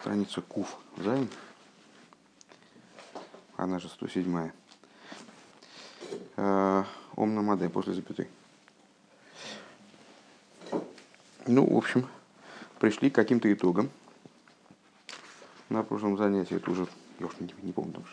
страница КУФ, Зайн, она же 107 Ом Намаде после запятой. Ну, в общем, пришли к каким-то итогам. На прошлом занятии это уже, я уж не, не помню, там